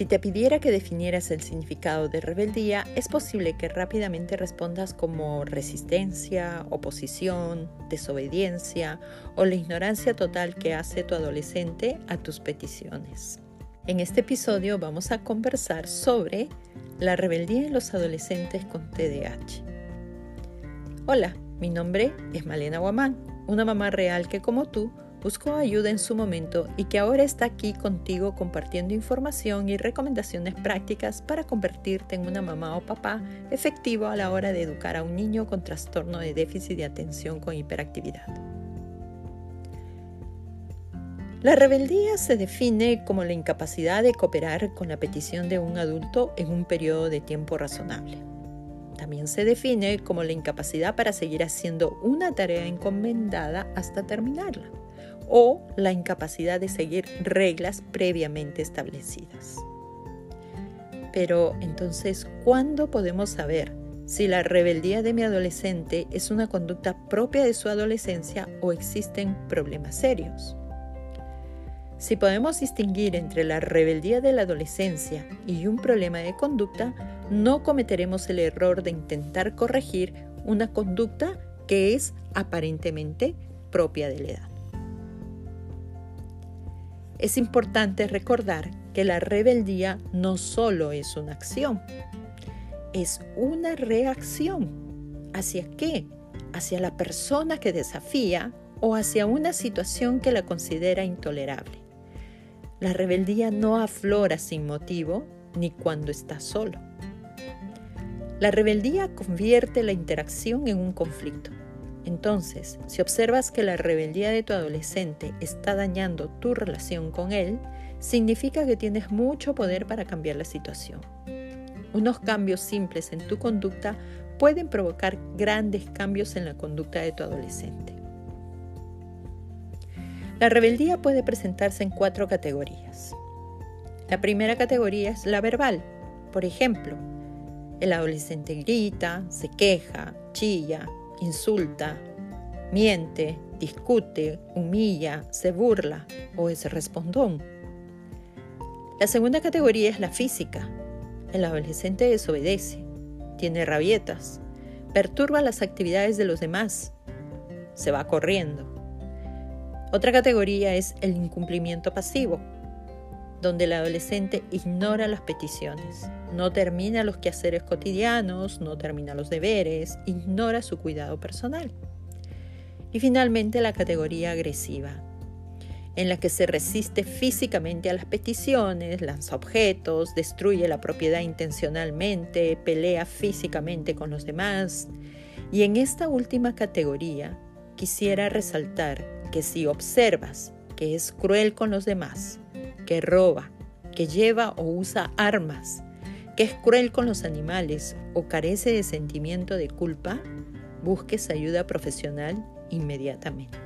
Si te pidiera que definieras el significado de rebeldía, es posible que rápidamente respondas como resistencia, oposición, desobediencia o la ignorancia total que hace tu adolescente a tus peticiones. En este episodio vamos a conversar sobre la rebeldía en los adolescentes con TDAH. Hola, mi nombre es Malena Guamán, una mamá real que como tú buscó ayuda en su momento y que ahora está aquí contigo compartiendo información y recomendaciones prácticas para convertirte en una mamá o papá efectivo a la hora de educar a un niño con trastorno de déficit de atención con hiperactividad. La rebeldía se define como la incapacidad de cooperar con la petición de un adulto en un periodo de tiempo razonable. También se define como la incapacidad para seguir haciendo una tarea encomendada hasta terminarla o la incapacidad de seguir reglas previamente establecidas. Pero entonces, ¿cuándo podemos saber si la rebeldía de mi adolescente es una conducta propia de su adolescencia o existen problemas serios? Si podemos distinguir entre la rebeldía de la adolescencia y un problema de conducta, no cometeremos el error de intentar corregir una conducta que es aparentemente propia de la edad. Es importante recordar que la rebeldía no solo es una acción, es una reacción. ¿Hacia qué? Hacia la persona que desafía o hacia una situación que la considera intolerable. La rebeldía no aflora sin motivo ni cuando está solo. La rebeldía convierte la interacción en un conflicto. Entonces, si observas que la rebeldía de tu adolescente está dañando tu relación con él, significa que tienes mucho poder para cambiar la situación. Unos cambios simples en tu conducta pueden provocar grandes cambios en la conducta de tu adolescente. La rebeldía puede presentarse en cuatro categorías. La primera categoría es la verbal. Por ejemplo, el adolescente grita, se queja, chilla, insulta, miente, discute, humilla, se burla o es respondón. La segunda categoría es la física. El adolescente desobedece, tiene rabietas, perturba las actividades de los demás, se va corriendo. Otra categoría es el incumplimiento pasivo, donde el adolescente ignora las peticiones, no termina los quehaceres cotidianos, no termina los deberes, ignora su cuidado personal. Y finalmente la categoría agresiva, en la que se resiste físicamente a las peticiones, lanza objetos, destruye la propiedad intencionalmente, pelea físicamente con los demás. Y en esta última categoría quisiera resaltar que si observas que es cruel con los demás, que roba, que lleva o usa armas, que es cruel con los animales o carece de sentimiento de culpa, busques ayuda profesional inmediatamente.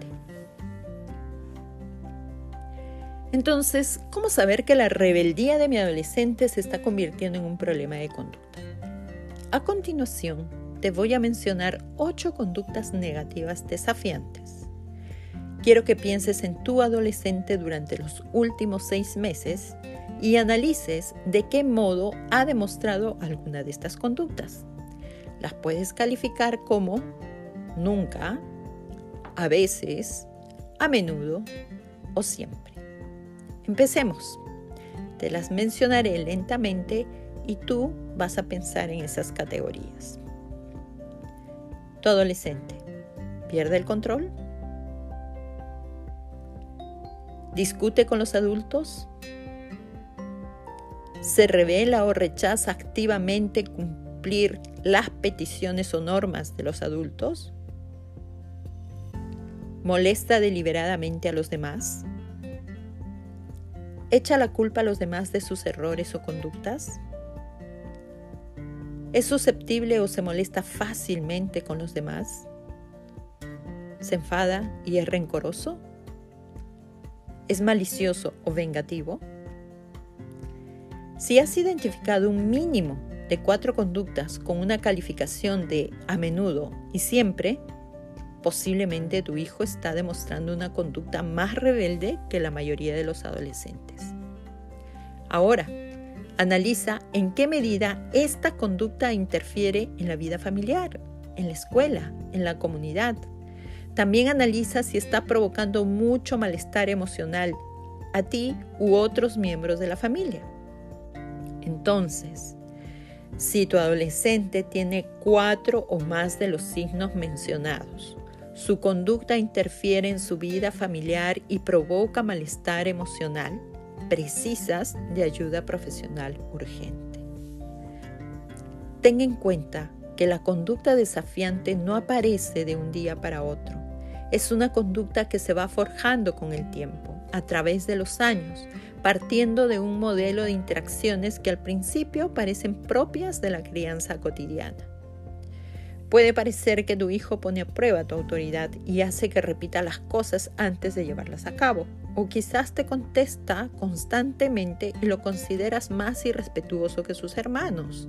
Entonces, ¿cómo saber que la rebeldía de mi adolescente se está convirtiendo en un problema de conducta? A continuación, te voy a mencionar ocho conductas negativas desafiantes Quiero que pienses en tu adolescente durante los últimos seis meses y analices de qué modo ha demostrado alguna de estas conductas. Las puedes calificar como nunca, a veces, a menudo o siempre. Empecemos. Te las mencionaré lentamente y tú vas a pensar en esas categorías. Tu adolescente pierde el control discute con los adultos, se revela o rechaza activamente cumplir las peticiones o normas de los adultos, molesta deliberadamente a los demás, echa la culpa a los demás de sus errores o conductas, es susceptible o se molesta fácilmente con los demás, se enfada y es rencoroso es malicioso o vengativo? Si has identificado un mínimo de cuatro conductas con una calificación de a menudo y siempre, posiblemente tu hijo está demostrando una conducta más rebelde que la mayoría de los adolescentes. Ahora, Analiza en qué medida esta conducta interfiere en la vida familiar, en la escuela, en la comunidad. También analiza si está provocando mucho malestar emocional a ti u otros miembros de la familia. Entonces, si tu adolescente tiene cuatro o más de los signos mencionados, su conducta interfiere en su vida familiar y provoca malestar emocional, precisas de ayuda profesional urgente. Ten en cuenta que la conducta desafiante no aparece de un día para otro. Es una conducta que se va forjando con el tiempo, a través de los años, partiendo de un modelo de interacciones que al principio parecen propias de la crianza cotidiana. Puede parecer que tu hijo pone a prueba tu autoridad y hace que repita las cosas antes de llevarlas a cabo, o quizás te contesta constantemente y lo consideras más irrespetuoso que sus hermanos.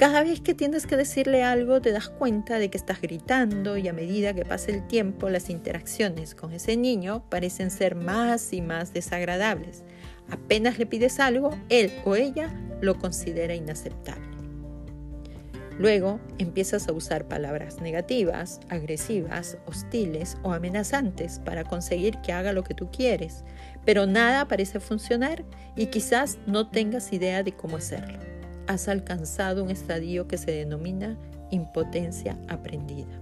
Cada vez que tienes que decirle algo te das cuenta de que estás gritando y a medida que pasa el tiempo las interacciones con ese niño parecen ser más y más desagradables. Apenas le pides algo, él o ella lo considera inaceptable. Luego empiezas a usar palabras negativas, agresivas, hostiles o amenazantes para conseguir que haga lo que tú quieres, pero nada parece funcionar y quizás no tengas idea de cómo hacerlo has alcanzado un estadio que se denomina impotencia aprendida.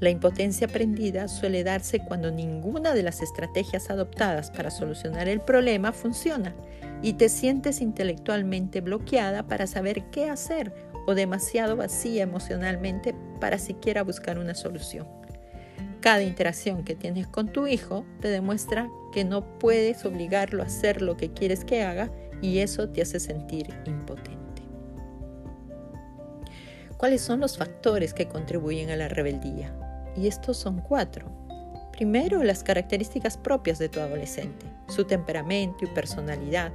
La impotencia aprendida suele darse cuando ninguna de las estrategias adoptadas para solucionar el problema funciona y te sientes intelectualmente bloqueada para saber qué hacer o demasiado vacía emocionalmente para siquiera buscar una solución. Cada interacción que tienes con tu hijo te demuestra que no puedes obligarlo a hacer lo que quieres que haga y eso te hace sentir impotente. ¿Cuáles son los factores que contribuyen a la rebeldía? Y estos son cuatro. Primero, las características propias de tu adolescente, su temperamento y personalidad.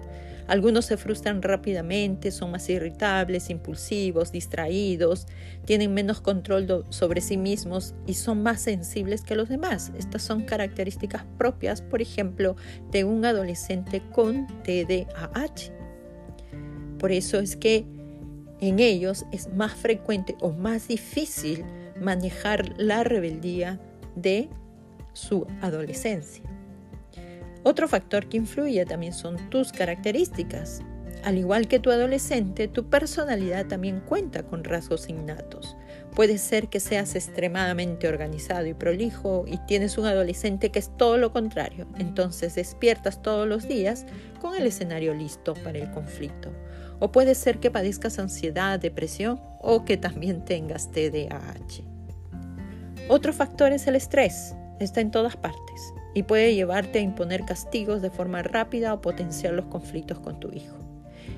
Algunos se frustran rápidamente, son más irritables, impulsivos, distraídos, tienen menos control sobre sí mismos y son más sensibles que los demás. Estas son características propias, por ejemplo, de un adolescente con TDAH. Por eso es que en ellos es más frecuente o más difícil manejar la rebeldía de su adolescencia. Otro factor que influye también son tus características. Al igual que tu adolescente, tu personalidad también cuenta con rasgos innatos. Puede ser que seas extremadamente organizado y prolijo y tienes un adolescente que es todo lo contrario. Entonces despiertas todos los días con el escenario listo para el conflicto. O puede ser que padezcas ansiedad, depresión o que también tengas TDAH. Otro factor es el estrés. Está en todas partes y puede llevarte a imponer castigos de forma rápida o potenciar los conflictos con tu hijo.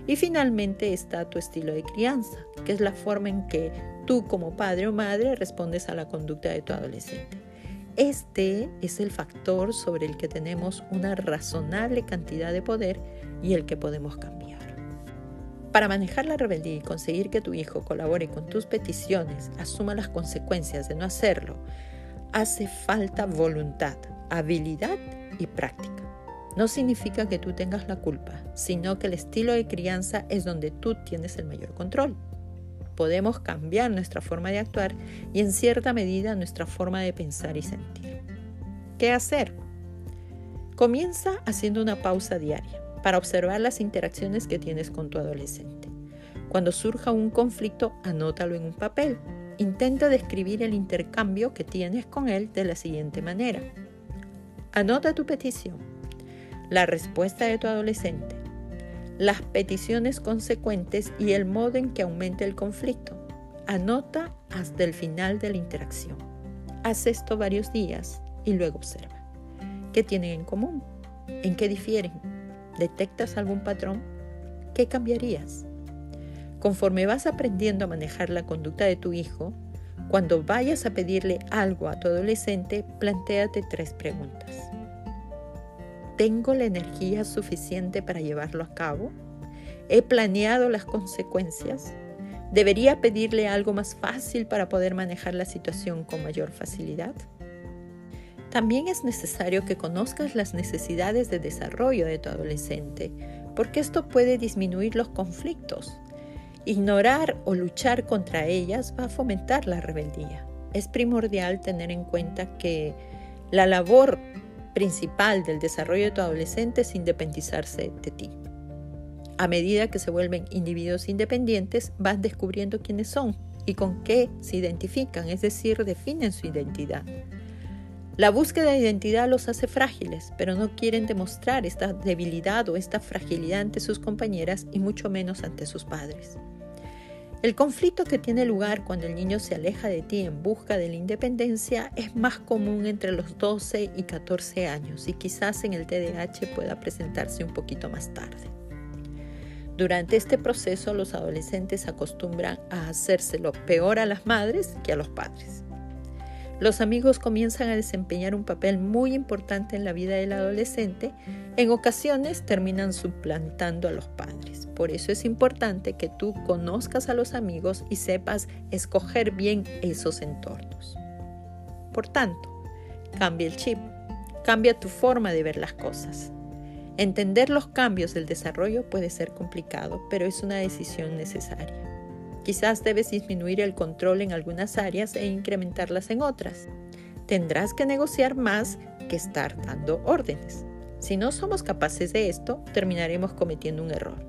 Y finalmente está tu estilo de crianza, que es la forma en que tú como padre o madre respondes a la conducta de tu adolescente. Este es el factor sobre el que tenemos una razonable cantidad de poder y el que podemos cambiar. Para manejar la rebeldía y conseguir que tu hijo colabore con tus peticiones, asuma las consecuencias de no hacerlo, hace falta voluntad, habilidad y práctica. No significa que tú tengas la culpa, sino que el estilo de crianza es donde tú tienes el mayor control. Podemos cambiar nuestra forma de actuar y en cierta medida nuestra forma de pensar y sentir. ¿Qué hacer? Comienza haciendo una pausa diaria para observar las interacciones que tienes con tu adolescente. Cuando surja un conflicto, anótalo en un papel. Intenta describir el intercambio que tienes con él de la siguiente manera. Anota tu petición, la respuesta de tu adolescente, las peticiones consecuentes y el modo en que aumente el conflicto. Anota hasta el final de la interacción. Haz esto varios días y luego observa. ¿Qué tienen en común? ¿En qué difieren? ¿Detectas algún patrón? ¿Qué cambiarías? Conforme vas aprendiendo a manejar la conducta de tu hijo, cuando vayas a pedirle algo a tu adolescente, plantéate tres preguntas. ¿Tengo la energía suficiente para llevarlo a cabo? ¿He planeado las consecuencias? ¿Debería pedirle algo más fácil para poder manejar la situación con mayor facilidad? También es necesario que conozcas las necesidades de desarrollo de tu adolescente. porque esto puede disminuir los conflictos. Ignorar o luchar contra ellas va a fomentar la rebeldía. Es primordial tener en cuenta que la labor principal del desarrollo de tu adolescente es independizarse de ti. A medida que se vuelven individuos independientes, vas descubriendo quiénes son y con qué se identifican, es decir, definen su identidad. La búsqueda de identidad los hace frágiles, pero no quieren demostrar esta debilidad o esta fragilidad ante sus compañeras y mucho menos ante sus padres. El conflicto que tiene lugar cuando el niño se aleja de ti en busca de la independencia es más común entre los 12 y 14 años y quizás en el TDAH pueda presentarse un poquito más tarde. Durante este proceso los adolescentes acostumbran a hacérselo peor a las madres que a los padres. Los amigos comienzan a desempeñar un papel muy importante en la vida del adolescente. En ocasiones terminan suplantando a los padres. Por eso es importante que tú conozcas a los amigos y sepas escoger bien esos entornos. Por tanto, cambia el chip, cambia tu forma de ver las cosas. Entender los cambios del desarrollo puede ser complicado, pero es una decisión necesaria. Quizás debes disminuir el control en algunas áreas e incrementarlas en otras. Tendrás que negociar más que estar dando órdenes. Si no somos capaces de esto, terminaremos cometiendo un error,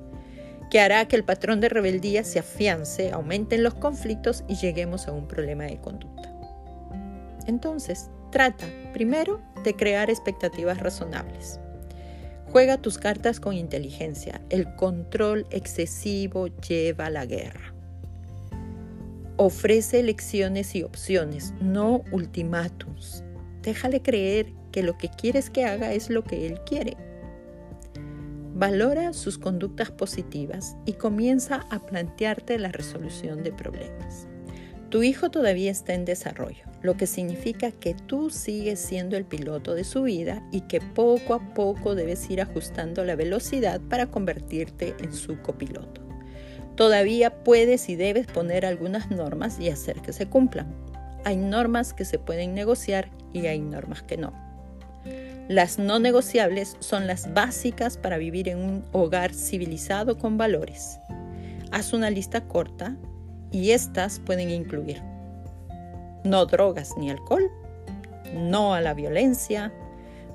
que hará que el patrón de rebeldía se afiance, aumenten los conflictos y lleguemos a un problema de conducta. Entonces, trata primero de crear expectativas razonables. Juega tus cartas con inteligencia. El control excesivo lleva a la guerra. Ofrece elecciones y opciones, no ultimátums. Déjale creer que lo que quieres que haga es lo que él quiere. Valora sus conductas positivas y comienza a plantearte la resolución de problemas. Tu hijo todavía está en desarrollo, lo que significa que tú sigues siendo el piloto de su vida y que poco a poco debes ir ajustando la velocidad para convertirte en su copiloto. Todavía puedes y debes poner algunas normas y hacer que se cumplan. Hay normas que se pueden negociar y hay normas que no. Las no negociables son las básicas para vivir en un hogar civilizado con valores. Haz una lista corta y estas pueden incluir no drogas ni alcohol, no a la violencia,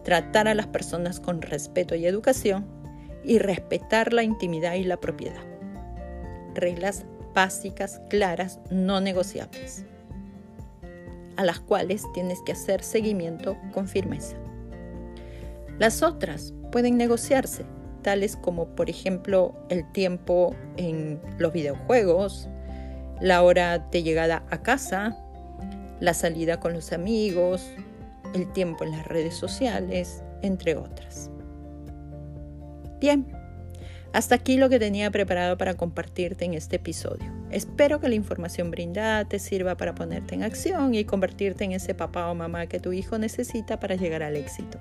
tratar a las personas con respeto y educación y respetar la intimidad y la propiedad reglas básicas, claras, no negociables, a las cuales tienes que hacer seguimiento con firmeza. Las otras pueden negociarse, tales como por ejemplo el tiempo en los videojuegos, la hora de llegada a casa, la salida con los amigos, el tiempo en las redes sociales, entre otras. Bien, hasta aquí lo que tenía preparado para compartirte en este episodio. Espero que la información brindada te sirva para ponerte en acción y convertirte en ese papá o mamá que tu hijo necesita para llegar al éxito.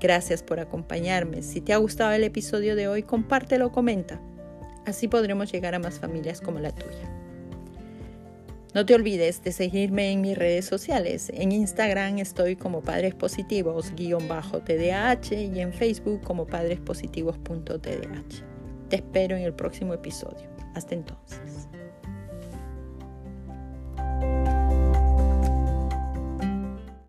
Gracias por acompañarme. Si te ha gustado el episodio de hoy, compártelo o comenta. Así podremos llegar a más familias como la tuya. No te olvides de seguirme en mis redes sociales. En Instagram estoy como Padres Positivos-TDAH y en Facebook como padrespositivos.tdh. Te espero en el próximo episodio. Hasta entonces.